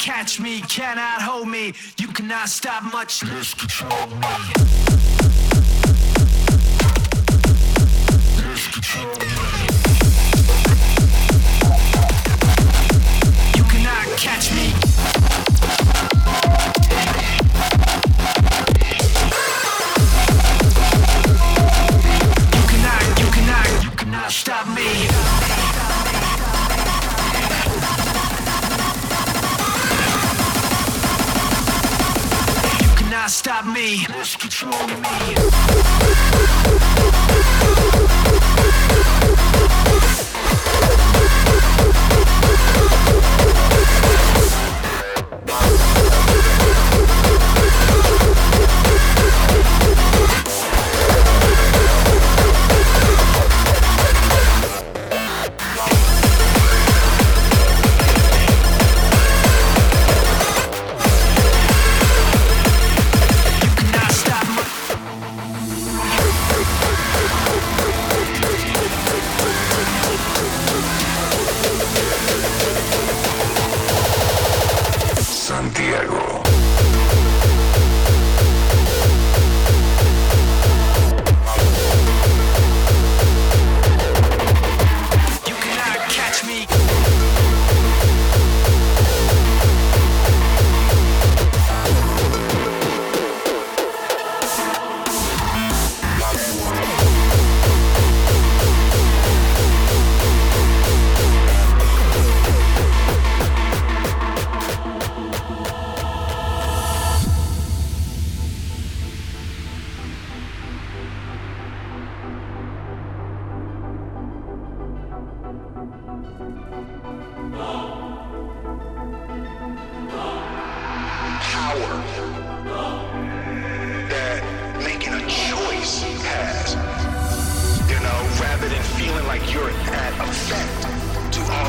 cannot hold me. You cannot stop much less control me.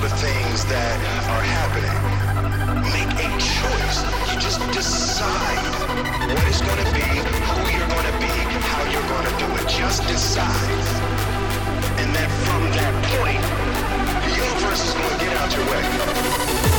the things that are happening. Make a choice. You just decide what it's going to be, who you're going to be, how you're going to do it. Just decide. And then from that point, the universe is going to get out your way.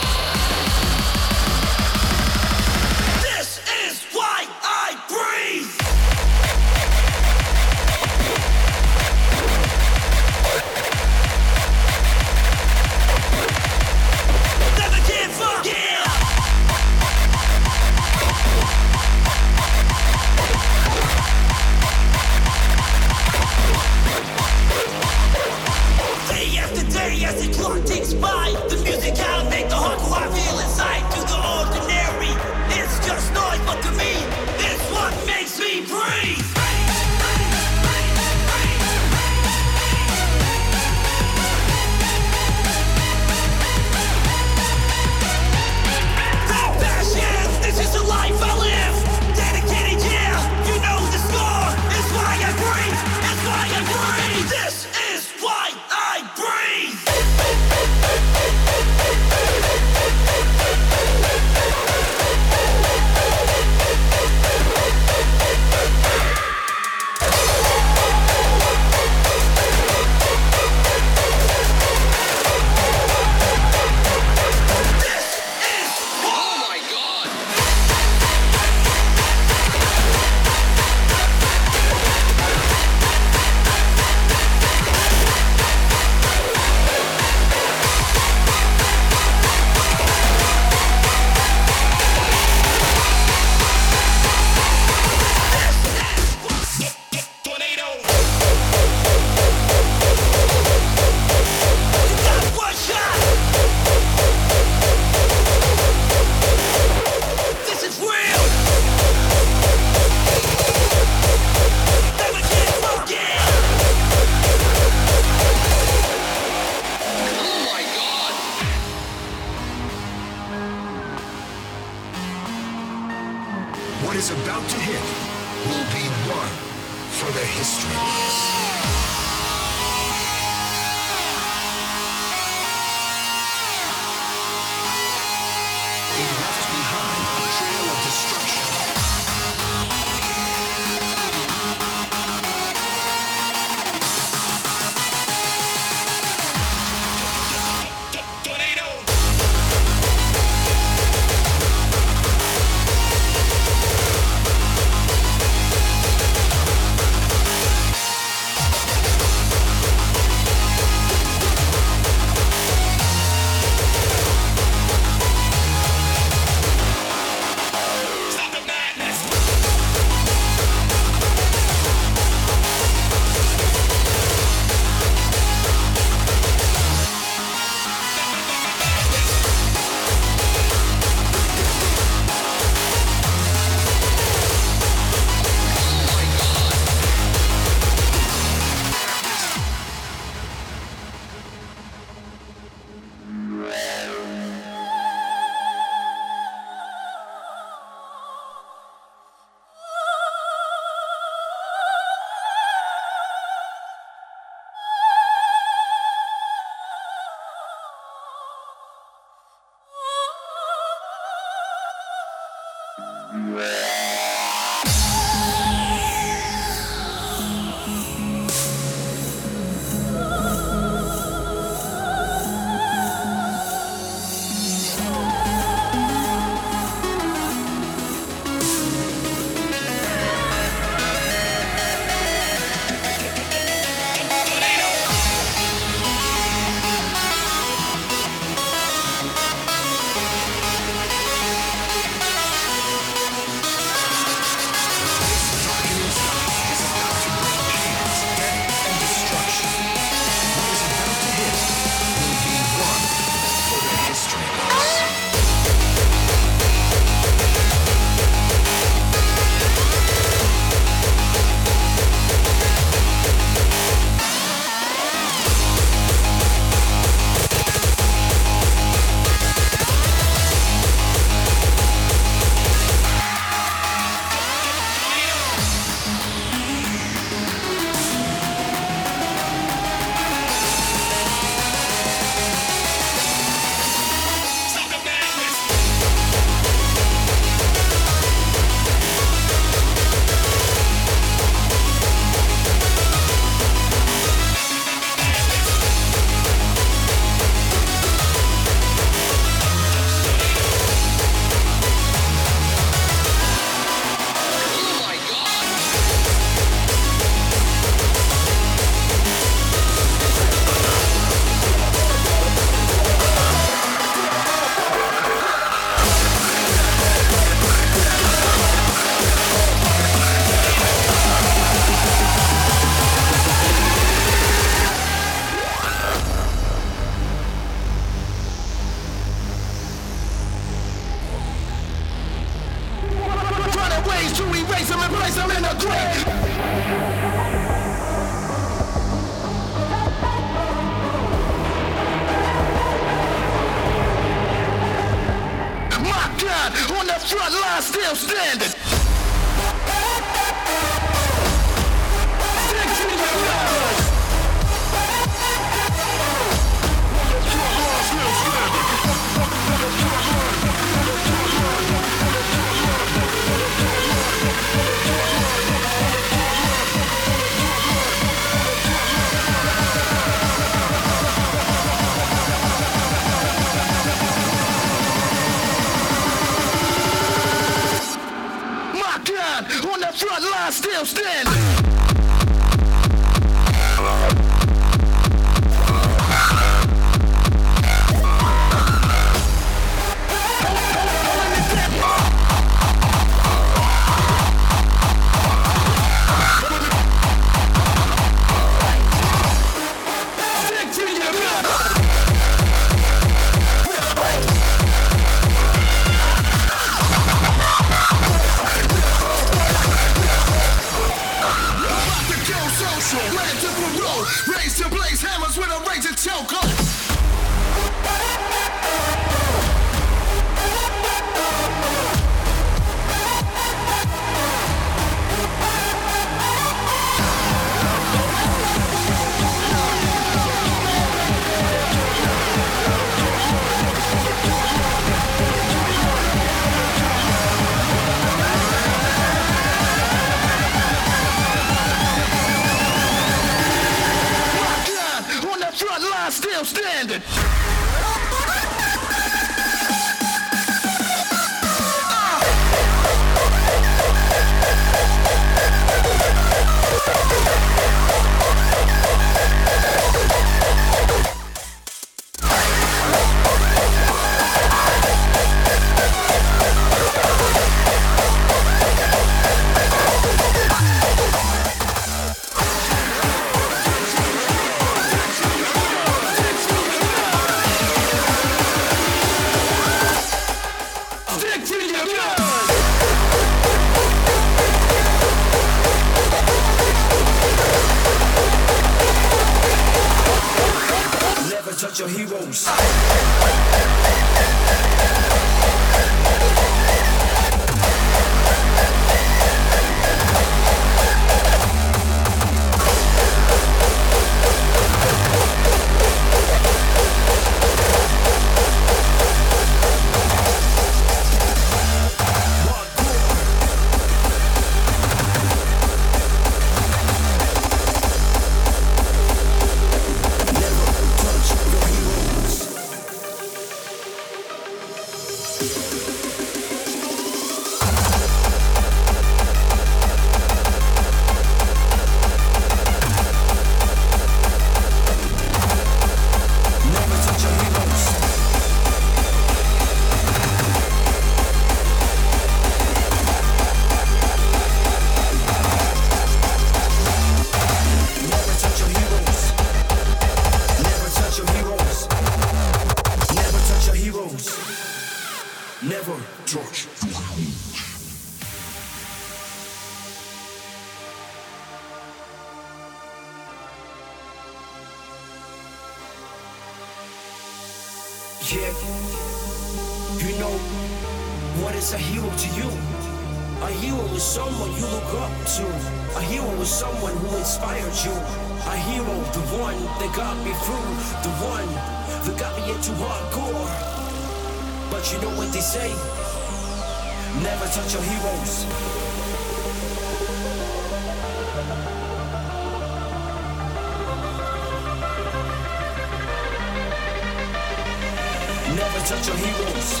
touch your heroes.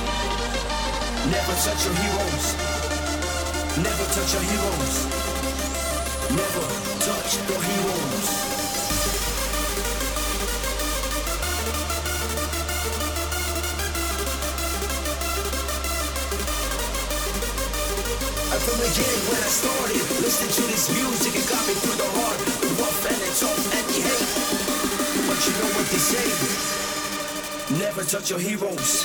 Never touch your heroes. Never touch your heroes. Never touch your heroes. from the beginning when I started listening to this music, it got me through the heart The rough and the tough and the hate But you know what they say Never touch your heroes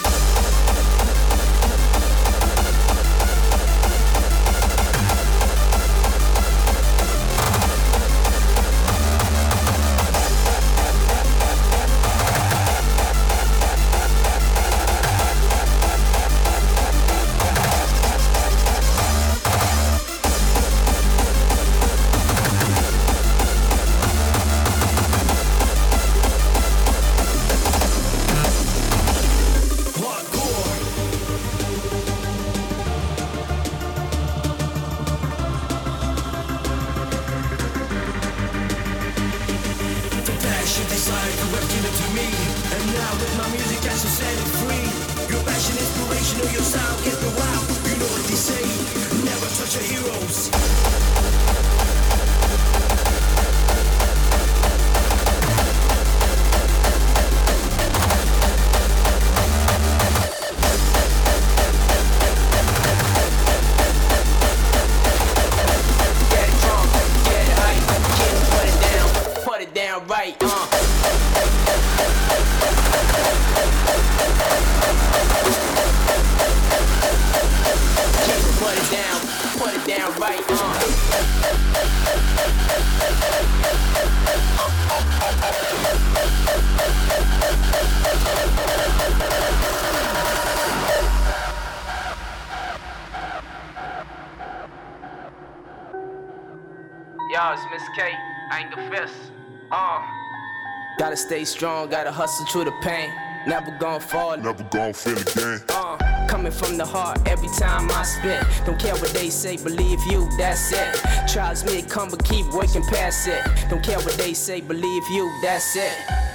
stay strong, gotta hustle through the pain. Never gonna fall, never gonna feel again. Uh, coming from the heart every time I spit. Don't care what they say, believe you, that's it. Trials may come, but keep working past it. Don't care what they say, believe you, that's it.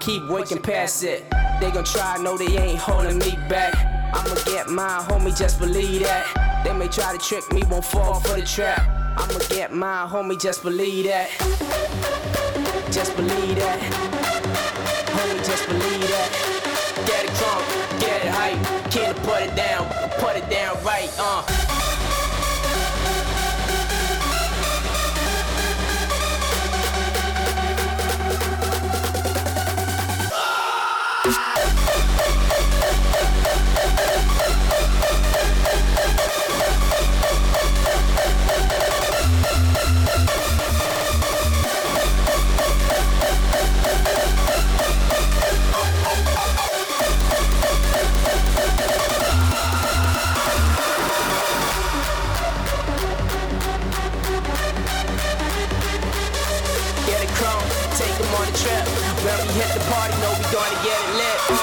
keep working past it. They gon' try, no, they ain't holding me back. I'ma get mine, homie, just believe that. They may try to trick me, won't fall for the trap. I'ma get mine, homie, just believe that. Just believe that. Homie, just believe that. Get it crunk, get it hype. Can't put it down, put it down right, uh. trip. When we hit the party, know we gonna get it lit.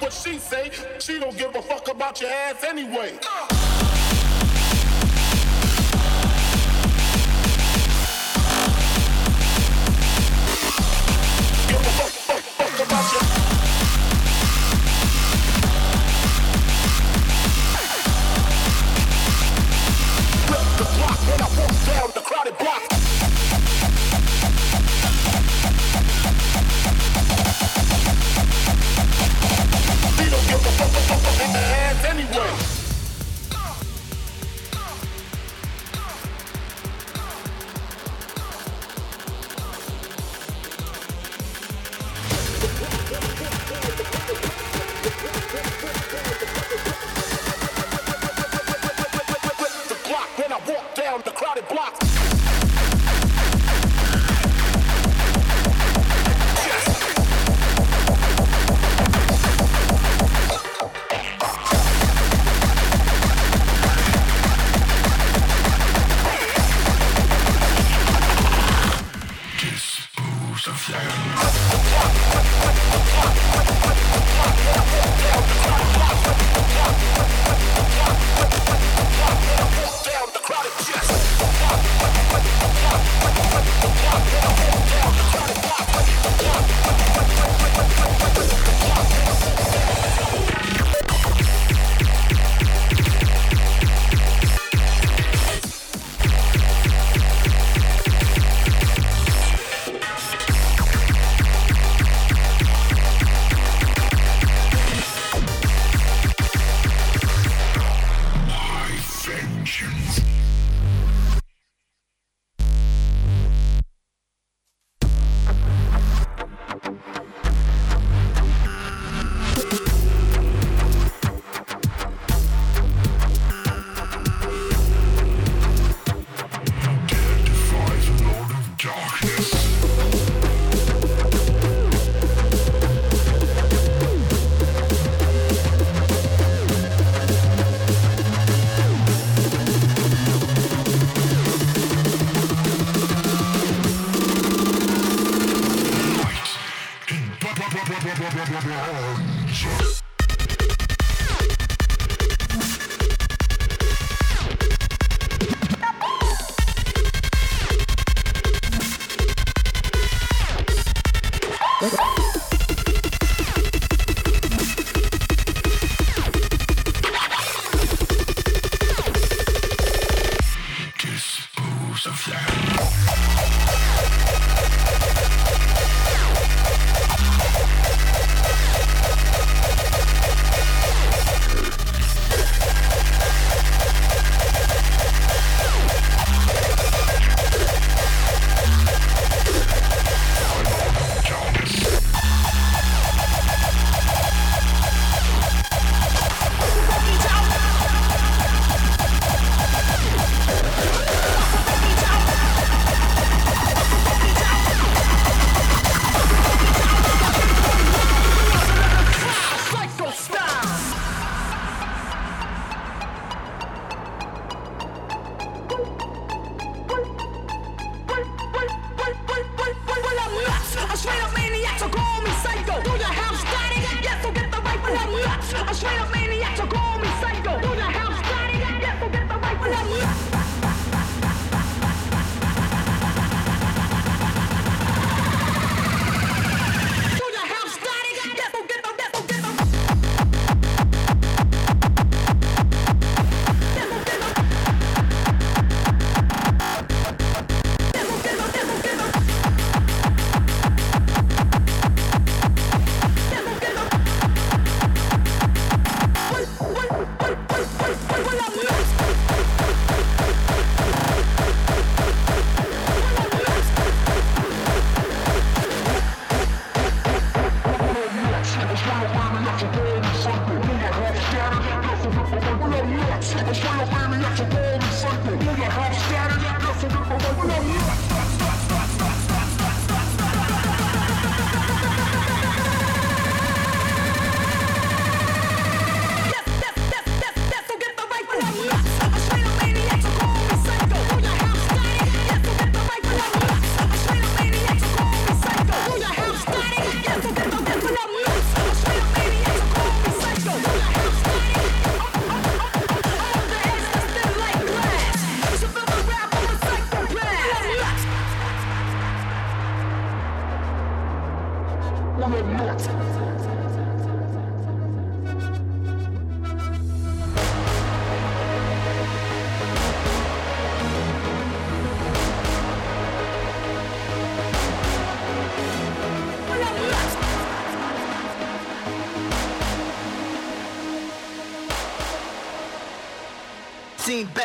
what she say. She don't give a fuck about your ass anyway. Uh.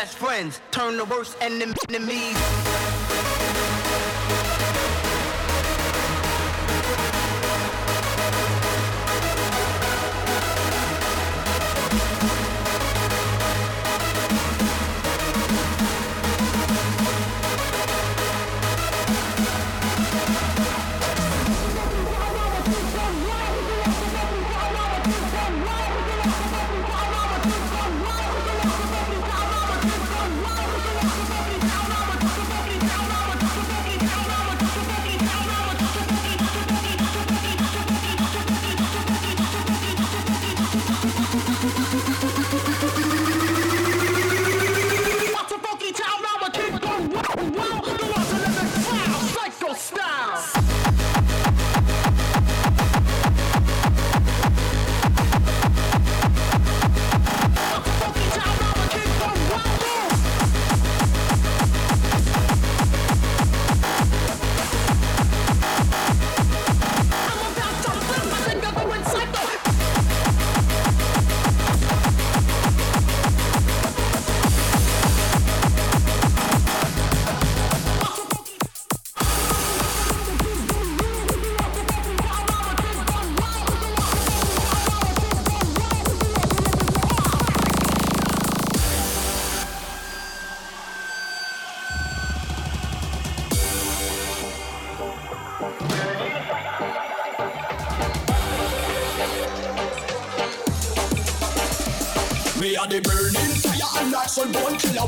Best friends turn the worst enemies.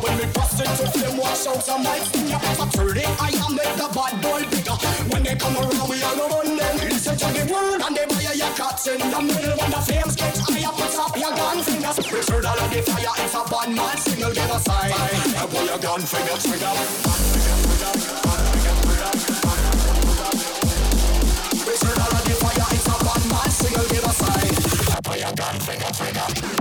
When bust into flame wash out some ya So turn it I am make the bad boy bigger. When they come around we all go run them. Listen to the word and they buy your cuts in the middle. When the flames get higher put up your gun fingers. Return all of the fire if a bad man signal give a sign I pull your gun finger trigger Return all of the fire if a bad man signal give a sign I pull your gun finger trigger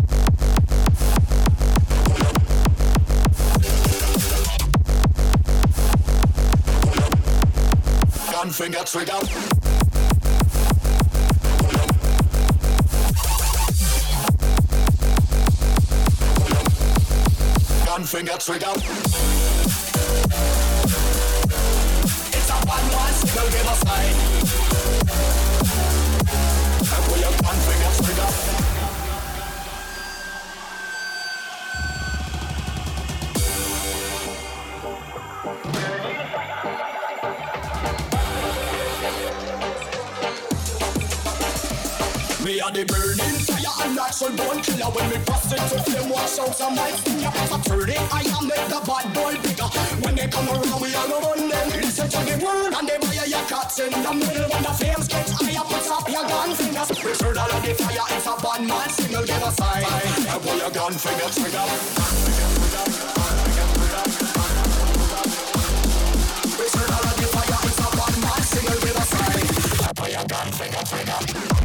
finger trigger. Gun finger trigger. It's a one one signal give a sign. Are the burning fire and natural born killer. When we bust into flame wash out some lights. In ya So turn it I am make the bad boy bigger. When they come around we all run them. Listen to the word and they buy your cuts in the middle. When the flames get higher put up your gun fingers. Return all of the fire if a bad man signal give a sign I pull your gun finger trigger. We turn all of the fire, it's a one man single with a sign. Fire gun finger trigger.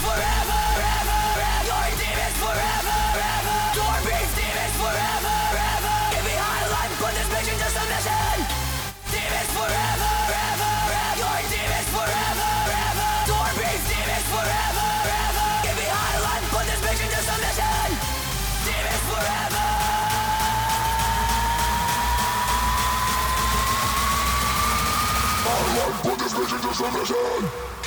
Forever! Ever. Your demons forever! Ever. This